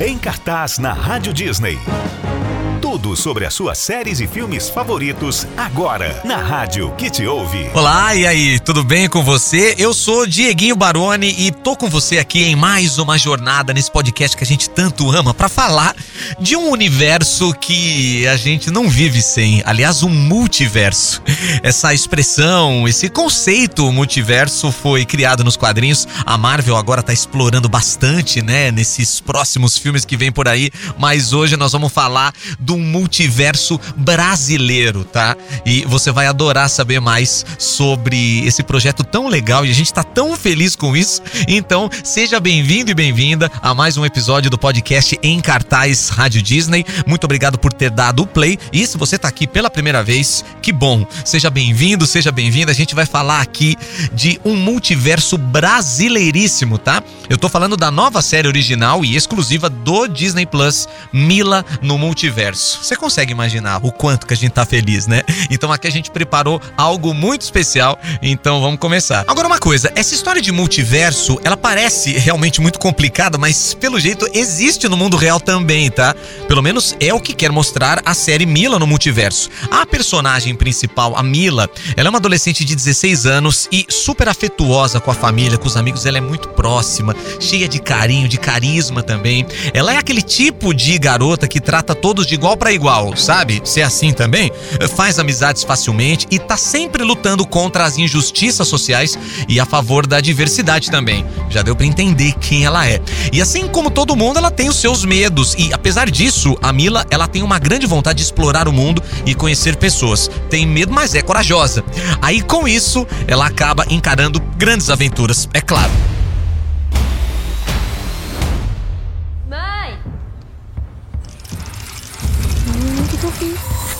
Em cartaz na Rádio Disney. Tudo sobre as suas séries e filmes favoritos agora na rádio que te ouve. Olá, e aí, tudo bem com você? Eu sou Dieguinho Baroni e tô com você aqui em mais uma jornada nesse podcast que a gente tanto ama para falar de um universo que a gente não vive sem, aliás, um multiverso. Essa expressão, esse conceito multiverso foi criado nos quadrinhos. A Marvel agora tá explorando bastante, né, nesses próximos filmes que vem por aí, mas hoje nós vamos falar do um multiverso brasileiro, tá? E você vai adorar saber mais sobre esse projeto tão legal e a gente tá tão feliz com isso. Então, seja bem-vindo e bem-vinda a mais um episódio do podcast Em Cartaz Rádio Disney. Muito obrigado por ter dado o play. E se você tá aqui pela primeira vez, que bom. Seja bem-vindo, seja bem-vinda. A gente vai falar aqui de um multiverso brasileiríssimo, tá? Eu tô falando da nova série original e exclusiva do Disney Plus, Mila no Multiverso isso. Você consegue imaginar o quanto que a gente tá feliz, né? Então aqui a gente preparou algo muito especial, então vamos começar. Agora uma coisa, essa história de multiverso, ela parece realmente muito complicada, mas pelo jeito existe no mundo real também, tá? Pelo menos é o que quer mostrar a série Mila no multiverso. A personagem principal, a Mila, ela é uma adolescente de 16 anos e super afetuosa com a família, com os amigos, ela é muito próxima, cheia de carinho, de carisma também. Ela é aquele tipo de garota que trata todos de igual igual para igual, sabe? Ser assim também, faz amizades facilmente e tá sempre lutando contra as injustiças sociais e a favor da diversidade também. Já deu para entender quem ela é. E assim como todo mundo, ela tem os seus medos e apesar disso, a Mila, ela tem uma grande vontade de explorar o mundo e conhecer pessoas. Tem medo, mas é corajosa. Aí com isso, ela acaba encarando grandes aventuras, é claro. Bye.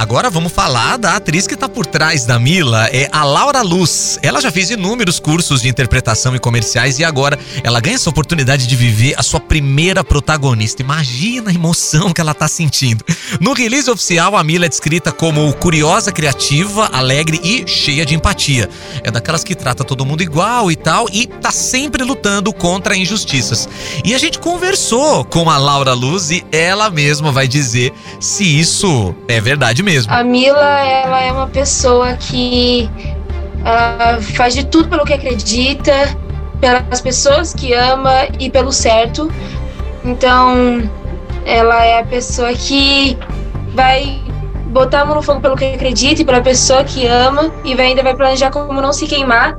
Agora vamos falar da atriz que está por trás da Mila, é a Laura Luz. Ela já fez inúmeros cursos de interpretação e comerciais e agora ela ganha essa oportunidade de viver a sua primeira protagonista. Imagina a emoção que ela está sentindo. No release oficial, a Mila é descrita como curiosa, criativa, alegre e cheia de empatia. É daquelas que trata todo mundo igual e tal e tá sempre lutando contra injustiças. E a gente conversou com a Laura Luz e ela mesma vai dizer se isso é verdade mesmo mesmo. A Mila, ela é uma pessoa que uh, faz de tudo pelo que acredita, pelas pessoas que ama e pelo certo. Então, ela é a pessoa que vai botar a mão no fogo pelo que acredita e pela pessoa que ama e vai, ainda vai planejar como não se queimar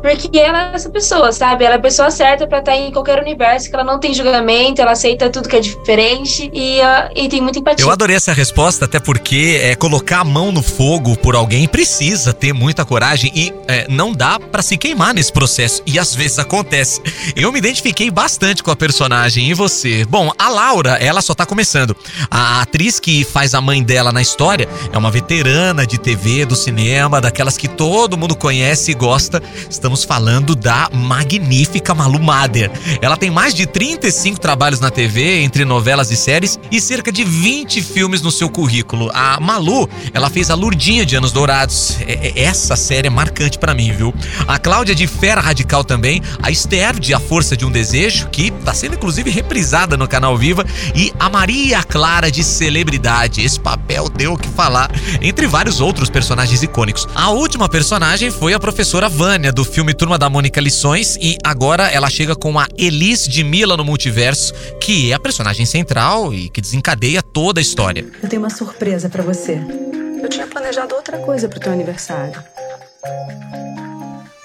porque ela é essa pessoa, sabe? Ela é a pessoa certa para estar tá em qualquer universo, que ela não tem julgamento, ela aceita tudo que é diferente e, uh, e tem muita empatia. Eu adorei essa resposta, até porque é, colocar a mão no fogo por alguém precisa ter muita coragem e é, não dá para se queimar nesse processo. E às vezes acontece. Eu me identifiquei bastante com a personagem e você. Bom, a Laura, ela só tá começando. A atriz que faz a mãe dela na história é uma veterana de TV, do cinema, daquelas que todo mundo conhece e gosta. Estamos estamos falando da magnífica Malu Mader. Ela tem mais de 35 trabalhos na TV, entre novelas e séries, e cerca de 20 filmes no seu currículo. A Malu, ela fez a Lurdinha de Anos Dourados. É, é, essa série é marcante para mim, viu? A Cláudia de Fera Radical também, a Esther de A Força de um Desejo, que tá sendo inclusive reprisada no canal Viva, e a Maria Clara de Celebridade. Esse papel deu o que falar, entre vários outros personagens icônicos. A última personagem foi a professora Vânia, do filme filme Turma da Mônica Lições e agora ela chega com a Elise de Mila no multiverso, que é a personagem central e que desencadeia toda a história. Eu tenho uma surpresa para você. Eu tinha planejado outra coisa pro teu aniversário.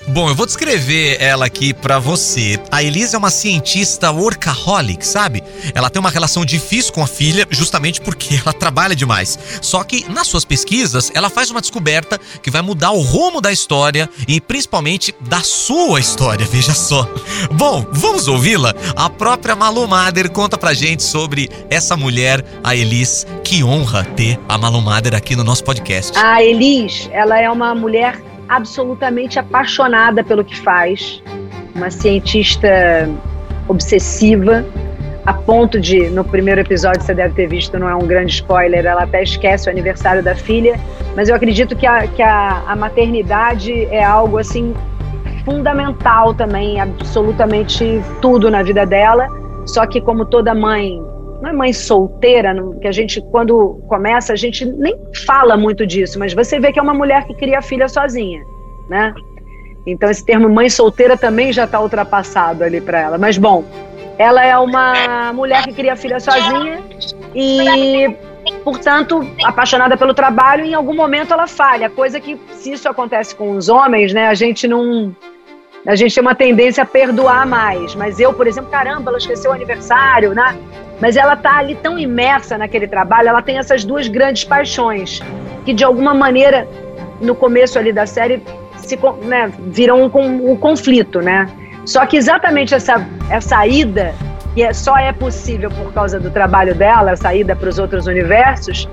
Bom, eu vou descrever ela aqui para você. A Elisa é uma cientista workaholic, sabe? Ela tem uma relação difícil com a filha justamente porque ela trabalha demais. Só que nas suas pesquisas, ela faz uma descoberta que vai mudar o rumo da história e principalmente da sua história, veja só. Bom, vamos ouvi-la? A própria Malu Mader conta pra gente sobre essa mulher, a Elis. Que honra ter a Malu Mader aqui no nosso podcast. A Elis, ela é uma mulher absolutamente apaixonada pelo que faz, uma cientista obsessiva, a ponto de, no primeiro episódio, você deve ter visto, não é um grande spoiler, ela até esquece o aniversário da filha, mas eu acredito que a, que a, a maternidade é algo assim fundamental também, absolutamente tudo na vida dela. Só que como toda mãe, não é mãe solteira, que a gente quando começa a gente nem fala muito disso, mas você vê que é uma mulher que cria filha sozinha, né? Então esse termo mãe solteira também já está ultrapassado ali para ela. Mas bom, ela é uma mulher que cria filha sozinha e portanto, apaixonada pelo trabalho, em algum momento ela falha. Coisa que, se isso acontece com os homens, né, a gente não. A gente tem uma tendência a perdoar mais. Mas eu, por exemplo, caramba, ela esqueceu o aniversário, né? Mas ela tá ali tão imersa naquele trabalho, ela tem essas duas grandes paixões, que de alguma maneira, no começo ali da série, se, né, viram um, um conflito, né? Só que exatamente essa, essa ida que é, só é possível por causa do trabalho dela, a saída para os outros universos,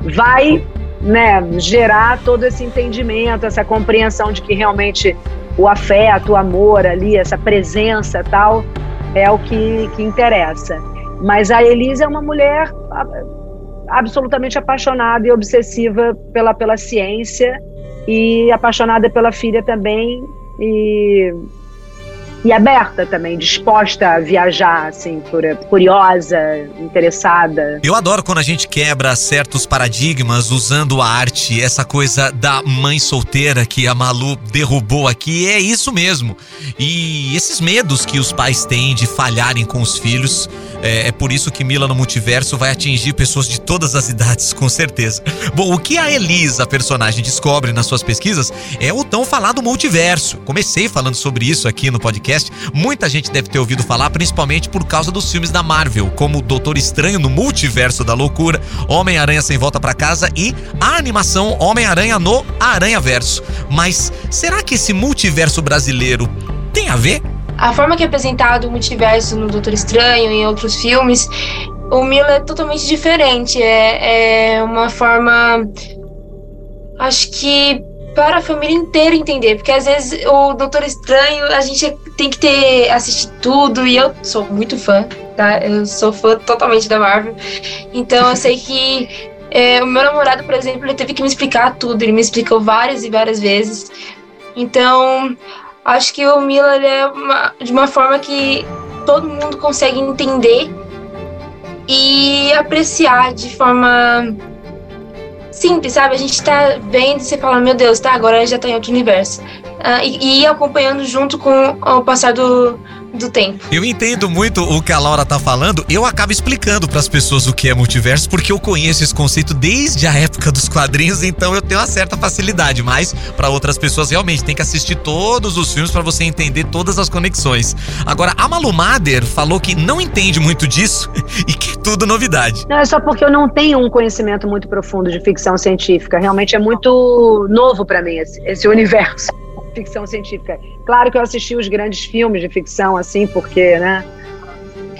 vai né, gerar todo esse entendimento, essa compreensão de que realmente o afeto, o amor ali, essa presença tal, é o que, que interessa. Mas a Elisa é uma mulher absolutamente apaixonada e obsessiva pela, pela ciência e apaixonada pela filha também. E e aberta também, disposta a viajar, assim, curiosa, interessada. Eu adoro quando a gente quebra certos paradigmas usando a arte, essa coisa da mãe solteira que a Malu derrubou aqui, é isso mesmo. E esses medos que os pais têm de falharem com os filhos, é, é por isso que Mila no Multiverso vai atingir pessoas de todas as idades, com certeza. Bom, o que a Elisa, a personagem, descobre nas suas pesquisas é o tão falado multiverso. Comecei falando sobre isso aqui no podcast podcast, muita gente deve ter ouvido falar, principalmente por causa dos filmes da Marvel, como Doutor Estranho no Multiverso da Loucura, Homem-Aranha Sem Volta para Casa e a animação Homem-Aranha no Aranha Verso. Mas será que esse multiverso brasileiro tem a ver? A forma que é apresentado o multiverso no Doutor Estranho e em outros filmes, o Mila é totalmente diferente. É, é uma forma. Acho que para a família inteira entender, porque às vezes o Doutor Estranho a gente tem que ter assistir tudo e eu sou muito fã, tá? Eu sou fã totalmente da Marvel, então eu sei que é, o meu namorado, por exemplo, ele teve que me explicar tudo, ele me explicou várias e várias vezes, então acho que o Miller é uma, de uma forma que todo mundo consegue entender e apreciar de forma simples, sabe? A gente tá vendo e você fala, meu Deus, tá, agora já tá em outro universo. Uh, e, e acompanhando junto com o passar do, do tempo. Eu entendo muito o que a Laura tá falando. Eu acabo explicando para as pessoas o que é multiverso, porque eu conheço esse conceito desde a época dos quadrinhos, então eu tenho uma certa facilidade. Mas para outras pessoas realmente tem que assistir todos os filmes para você entender todas as conexões. Agora, a Malu Mader falou que não entende muito disso e que tudo novidade. Não, é só porque eu não tenho um conhecimento muito profundo de ficção científica. Realmente é muito novo para mim esse, esse universo ficção científica. Claro que eu assisti os grandes filmes de ficção, assim, porque, né?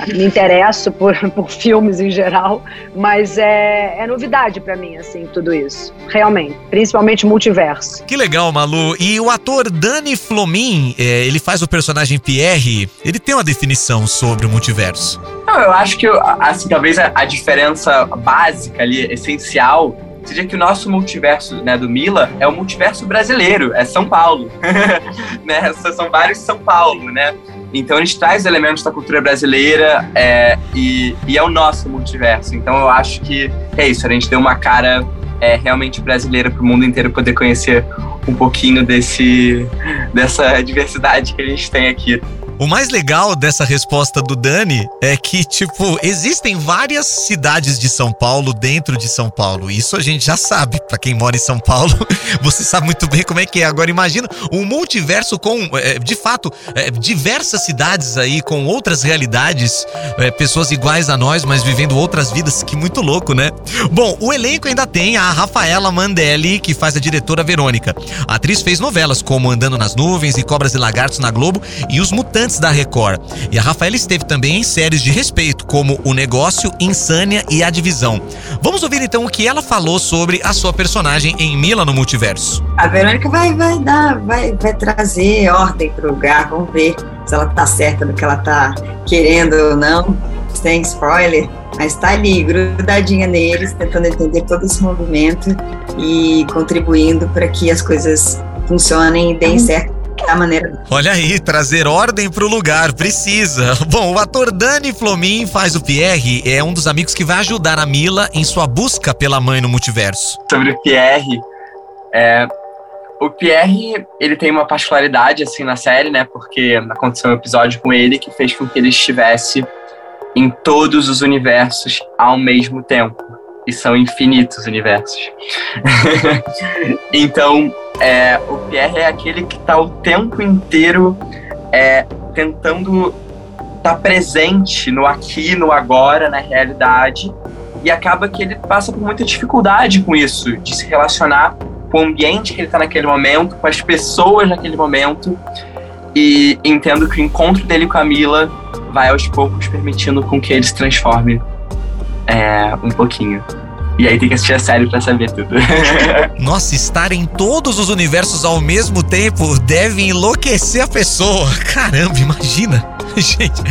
Me interesso por, por filmes em geral, mas é, é novidade para mim, assim, tudo isso. Realmente. Principalmente multiverso. Que legal, Malu. E o ator Dani Flomin, é, ele faz o personagem Pierre, ele tem uma definição sobre o multiverso. Não, eu acho que, assim, talvez a, a diferença básica ali, essencial, seja que o nosso multiverso né, do Mila é o multiverso brasileiro, é São Paulo. né? São vários São Paulo, né? Então a gente traz elementos da cultura brasileira é, e, e, é o nosso multiverso. Então eu acho que é isso, a gente deu uma cara é, realmente brasileira para o mundo inteiro poder conhecer um pouquinho desse, dessa diversidade que a gente tem aqui. O mais legal dessa resposta do Dani é que, tipo, existem várias cidades de São Paulo dentro de São Paulo. Isso a gente já sabe. Para quem mora em São Paulo, você sabe muito bem como é que é. Agora imagina um multiverso com, é, de fato, é, diversas cidades aí com outras realidades, é, pessoas iguais a nós, mas vivendo outras vidas. Que muito louco, né? Bom, o elenco ainda tem a Rafaela Mandelli, que faz a diretora Verônica. A atriz fez novelas como Andando nas Nuvens e Cobras e Lagartos na Globo e Os Mutantes antes da Record. E a Rafaela esteve também em séries de respeito, como O Negócio, Insânia e A Divisão. Vamos ouvir então o que ela falou sobre a sua personagem em Mila no Multiverso. A Verônica vai, vai dar, vai, vai trazer ordem pro lugar, vamos ver se ela tá certa no que ela tá querendo ou não. Sem spoiler, mas tá ali, grudadinha neles, tentando entender todo esse movimento e contribuindo para que as coisas funcionem e deem certo A maneira. Olha aí, trazer ordem pro lugar, precisa. Bom, o ator Dani Flomin faz o Pierre, é um dos amigos que vai ajudar a Mila em sua busca pela mãe no multiverso. Sobre o Pierre, é, o Pierre, ele tem uma particularidade, assim, na série, né? Porque aconteceu um episódio com ele que fez com que ele estivesse em todos os universos ao mesmo tempo. E são infinitos universos. então, é, o Pierre é aquele que está o tempo inteiro é, tentando estar tá presente no aqui, no agora, na realidade. E acaba que ele passa por muita dificuldade com isso, de se relacionar com o ambiente que ele está naquele momento, com as pessoas naquele momento. E entendo que o encontro dele com a Mila vai aos poucos permitindo com que ele se transforme é, um pouquinho. E aí tem que assistir a série pra saber tudo. Nossa, estar em todos os universos ao mesmo tempo deve enlouquecer a pessoa. Caramba, imagina. Gente,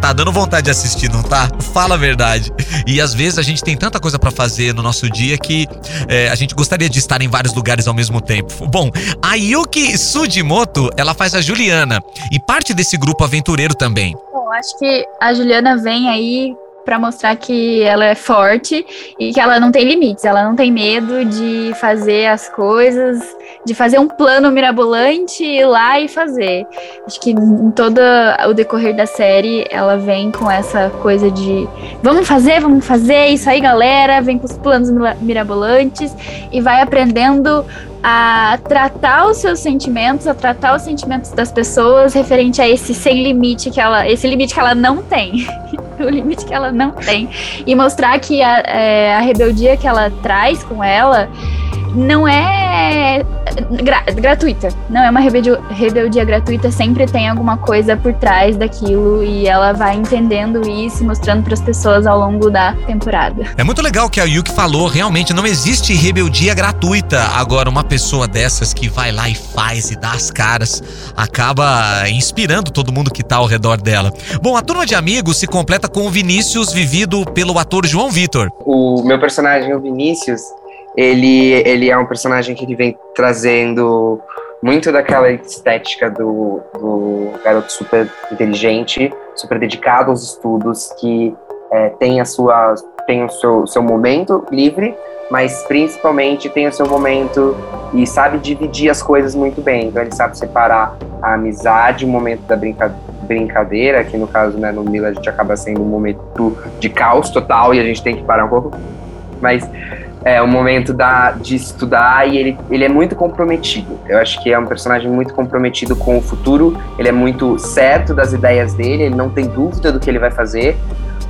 tá dando vontade de assistir, não tá? Fala a verdade. E às vezes a gente tem tanta coisa para fazer no nosso dia que é, a gente gostaria de estar em vários lugares ao mesmo tempo. Bom, a Yuki Sudimoto, ela faz a Juliana e parte desse grupo aventureiro também. Bom, acho que a Juliana vem aí para mostrar que ela é forte e que ela não tem limites, ela não tem medo de fazer as coisas, de fazer um plano mirabolante, ir lá e fazer. Acho que em todo o decorrer da série ela vem com essa coisa de vamos fazer, vamos fazer, isso aí galera, vem com os planos mirabolantes e vai aprendendo a tratar os seus sentimentos, a tratar os sentimentos das pessoas referente a esse sem limite que ela, esse limite que ela não tem, o limite que ela não tem, e mostrar que a, é, a rebeldia que ela traz com ela não é gra gratuita. Não é uma rebeldia, rebeldia gratuita, sempre tem alguma coisa por trás daquilo e ela vai entendendo isso e mostrando para as pessoas ao longo da temporada. É muito legal que a Yuki falou, realmente não existe rebeldia gratuita. Agora, uma pessoa dessas que vai lá e faz e dá as caras, acaba inspirando todo mundo que tá ao redor dela. Bom, a turma de amigos se completa com o Vinícius, vivido pelo ator João Vitor. O meu personagem, o Vinícius, ele, ele é um personagem que ele vem trazendo muito daquela estética do, do garoto super inteligente, super dedicado aos estudos, que é, tem a sua tem o seu, seu momento livre, mas principalmente tem o seu momento e sabe dividir as coisas muito bem. Então ele sabe separar a amizade, o momento da brinca, brincadeira, que no caso né, no Mila a gente acaba sendo um momento de caos total e a gente tem que parar um pouco. Mas é, o momento da, de estudar e ele, ele é muito comprometido. Eu acho que é um personagem muito comprometido com o futuro, ele é muito certo das ideias dele, ele não tem dúvida do que ele vai fazer,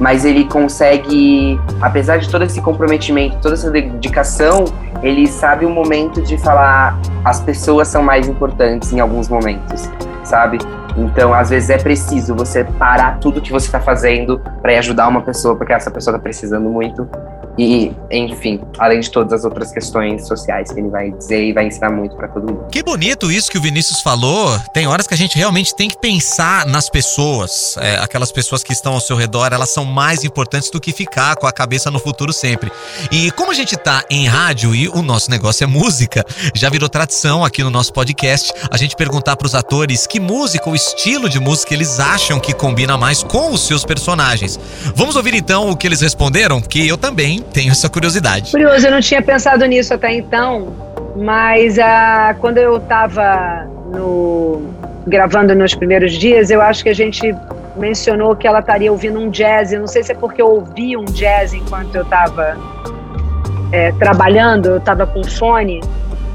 mas ele consegue, apesar de todo esse comprometimento, toda essa dedicação, ele sabe o momento de falar as pessoas são mais importantes em alguns momentos, sabe? Então, às vezes é preciso você parar tudo que você está fazendo para ajudar uma pessoa, porque essa pessoa está precisando muito. E, enfim, além de todas as outras questões sociais que ele vai dizer e vai ensinar muito para todo mundo. Que bonito isso que o Vinícius falou. Tem horas que a gente realmente tem que pensar nas pessoas. É, aquelas pessoas que estão ao seu redor, elas são mais importantes do que ficar com a cabeça no futuro sempre. E como a gente tá em rádio e o nosso negócio é música, já virou tradição aqui no nosso podcast a gente perguntar para os atores que música ou estilo de música eles acham que combina mais com os seus personagens. Vamos ouvir então o que eles responderam, que eu também tenho essa curiosidade. Curioso, eu não tinha pensado nisso até então, mas ah, quando eu estava no, gravando nos primeiros dias, eu acho que a gente mencionou que ela estaria ouvindo um jazz. Eu não sei se é porque eu ouvi um jazz enquanto eu estava é, trabalhando, eu estava com fone.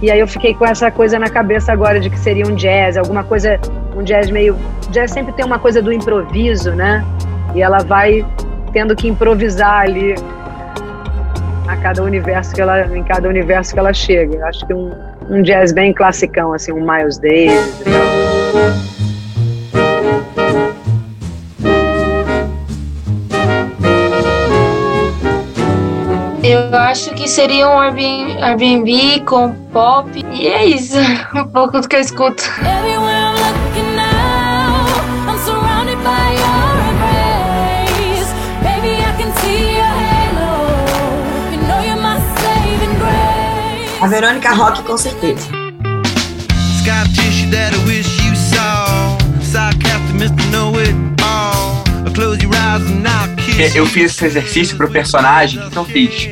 E aí eu fiquei com essa coisa na cabeça agora de que seria um jazz, alguma coisa, um jazz meio. Jazz sempre tem uma coisa do improviso, né? E ela vai tendo que improvisar ali a cada universo que ela, em cada universo que ela chega. Acho que um, um jazz bem classicão, assim, um Miles Davis e tal. Eu acho que seria um Airbnb com pop. E é isso, um pouco do que eu escuto. A Verônica Rock, com certeza. Eu fiz esse exercício pro personagem, o que eu fiz?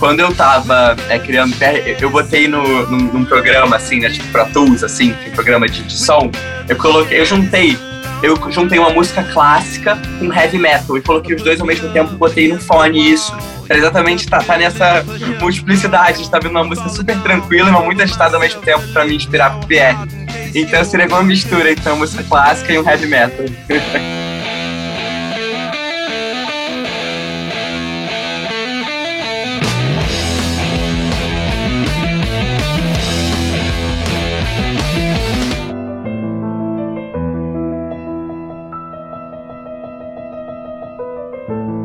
Quando eu tava é, criando, eu botei no, num, num, programa assim, né, tipo Pro Tools, assim, que é programa de, de som, eu coloquei, eu juntei eu juntei uma música clássica com heavy metal e coloquei os dois ao mesmo tempo, botei no fone isso. Pra exatamente tá, tá nessa multiplicidade, de tá vendo uma música super tranquila e uma muito agitada ao mesmo tempo para me inspirar pro PR. Então seria uma mistura, então, música clássica e um heavy metal.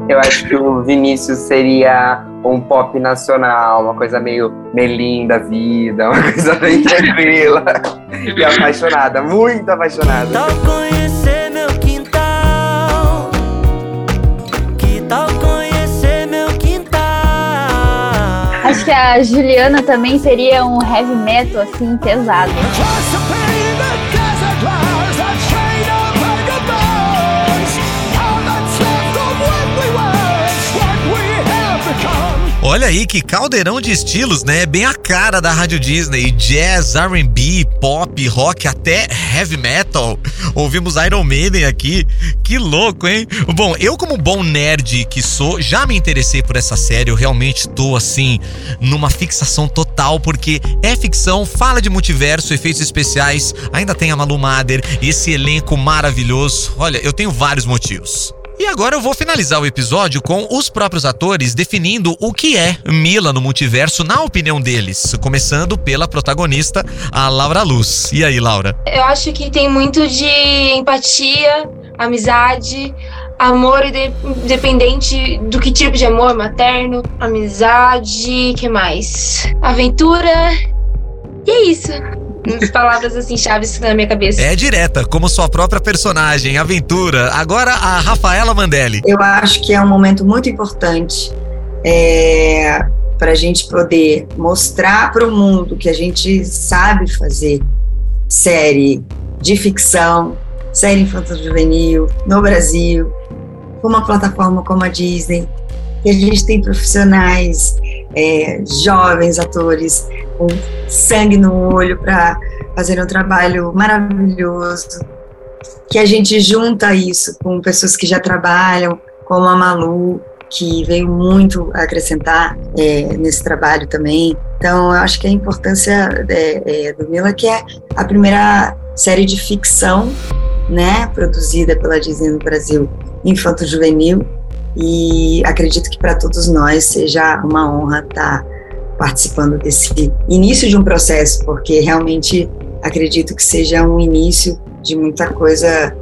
Eu acho que o Vinícius seria um pop nacional, uma coisa meio melinda vida, uma coisa bem tranquila e apaixonada, muito apaixonada. Tal conhecer meu quintal, que tal conhecer meu quintal. Acho que a Juliana também seria um heavy metal assim pesado. Olha aí que caldeirão de estilos, né? Bem a cara da Rádio Disney. Jazz, R&B, pop, rock, até heavy metal. Ouvimos Iron Maiden aqui. Que louco, hein? Bom, eu como bom nerd que sou, já me interessei por essa série. Eu realmente tô assim numa fixação total porque é ficção, fala de multiverso, efeitos especiais, ainda tem a Malu Mader, esse elenco maravilhoso. Olha, eu tenho vários motivos. E agora eu vou finalizar o episódio com os próprios atores definindo o que é Mila no multiverso na opinião deles, começando pela protagonista, a Laura Luz. E aí, Laura? Eu acho que tem muito de empatia, amizade, amor independente do que tipo de amor, materno, amizade, que mais? Aventura. E é isso palavras assim, chaves na minha cabeça. É direta, como sua própria personagem, aventura. Agora a Rafaela Mandelli. Eu acho que é um momento muito importante é, para a gente poder mostrar para o mundo que a gente sabe fazer série de ficção, série infanto-juvenil no Brasil, com uma plataforma como a Disney, que a gente tem profissionais, é, jovens atores com sangue no olho para fazer um trabalho maravilhoso, que a gente junta isso com pessoas que já trabalham, como a Malu, que veio muito acrescentar é, nesse trabalho também. Então, eu acho que a importância é, é, do Mila, que é a primeira série de ficção, né, produzida pela Disney no Brasil, infanto-juvenil, e acredito que para todos nós seja uma honra estar participando desse início de um processo, porque realmente acredito que seja um início de muita coisa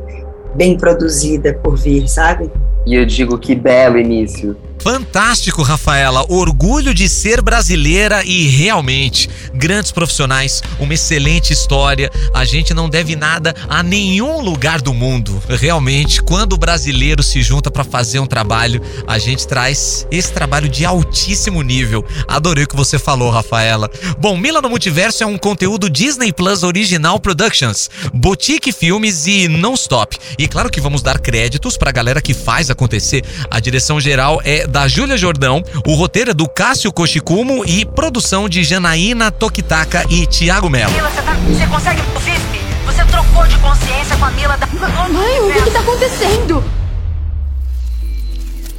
bem produzida por vir, sabe? E eu digo que belo início. Fantástico, Rafaela. Orgulho de ser brasileira e realmente grandes profissionais, uma excelente história. A gente não deve nada a nenhum lugar do mundo. Realmente, quando o brasileiro se junta para fazer um trabalho, a gente traz esse trabalho de altíssimo nível. Adorei o que você falou, Rafaela. Bom, Mila no Multiverso é um conteúdo Disney Plus Original Productions, Boutique Filmes e Non Stop. E claro que vamos dar créditos para a galera que faz acontecer. A direção geral é da Júlia Jordão, o roteiro é do Cássio Koshikumo e produção de Janaína Tokitaka e Thiago Mello. Mila, você, tá, você consegue ouvir-me? Você trocou de consciência com a Mila da... Mãe, o que, que tá acontecendo?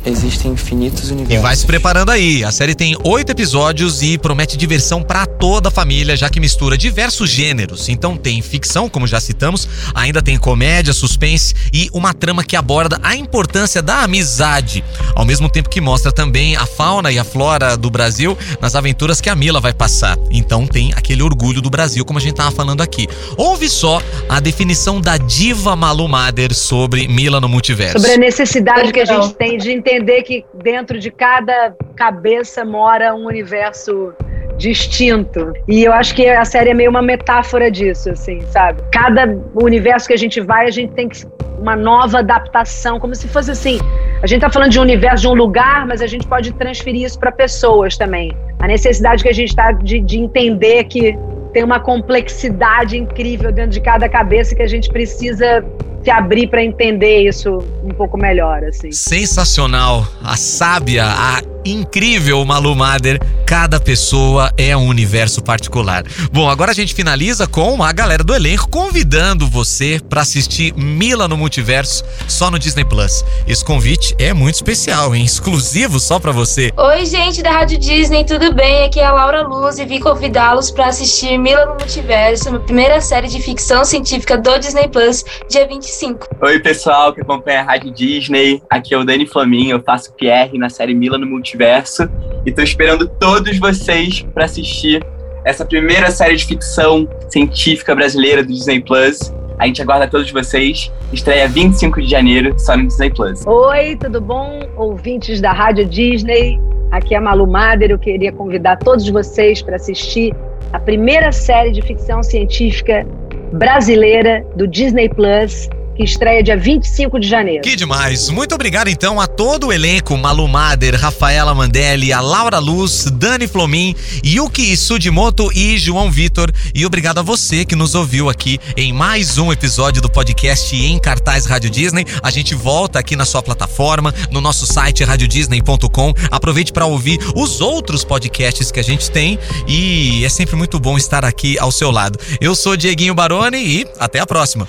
Existem infinitos universos. E vai se preparando aí. A série tem oito episódios e promete diversão para toda a família, já que mistura diversos gêneros. Então tem ficção, como já citamos, ainda tem comédia, suspense e uma trama que aborda a importância da amizade, ao mesmo tempo que mostra também a fauna e a flora do Brasil nas aventuras que a Mila vai passar. Então tem aquele orgulho do Brasil, como a gente tava falando aqui. Ouve só a definição da diva Malu Mader sobre Mila no multiverso. Sobre a necessidade que a gente tem de entender entender que dentro de cada cabeça mora um universo distinto. E eu acho que a série é meio uma metáfora disso, assim, sabe? Cada universo que a gente vai, a gente tem que uma nova adaptação, como se fosse assim. A gente tá falando de um universo, de um lugar, mas a gente pode transferir isso para pessoas também. A necessidade que a gente tá de, de entender que tem uma complexidade incrível dentro de cada cabeça que a gente precisa se abrir para entender isso um pouco melhor, assim. Sensacional, a sábia, a incrível Malu Mader. Cada pessoa é um universo particular. Bom, agora a gente finaliza com a galera do elenco convidando você para assistir Mila no Multiverso só no Disney Plus. Esse convite é muito especial, hein? Exclusivo só para você. Oi, gente da Rádio Disney, tudo bem? Aqui é a Laura Luz e vim convidá-los para assistir Mila no Multiverso, a primeira série de ficção científica do Disney Plus, dia 25. Oi, pessoal que acompanha a Rádio Disney. Aqui é o Dani Flaminho, eu faço Pierre na série Mila no Multiverso e tô esperando todos vocês para assistir essa primeira série de ficção científica brasileira do Disney Plus. A gente aguarda todos vocês. Estreia 25 de janeiro, só no Disney Plus. Oi, tudo bom? Ouvintes da Rádio Disney. Aqui é a Malu Mader. Eu queria convidar todos vocês para assistir a primeira série de ficção científica brasileira do Disney Plus, que estreia dia 25 de janeiro. Que demais! Muito obrigado então a todo o elenco, Malu Mader, Rafaela Mandelli, a Laura Luz, Dani Flomin, Yuki Sudimoto e João Vitor. E obrigado a você que nos ouviu aqui em mais um episódio do podcast em cartaz Rádio Disney. A gente volta aqui na sua plataforma, no nosso site radiodisney.com. Aproveite para ouvir os outros podcasts que a gente tem e é sempre muito bom estar aqui ao seu lado. Eu sou Dieguinho Baroni e até a próxima.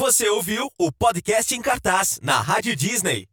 Você ouviu o podcast em cartaz na Rádio Disney.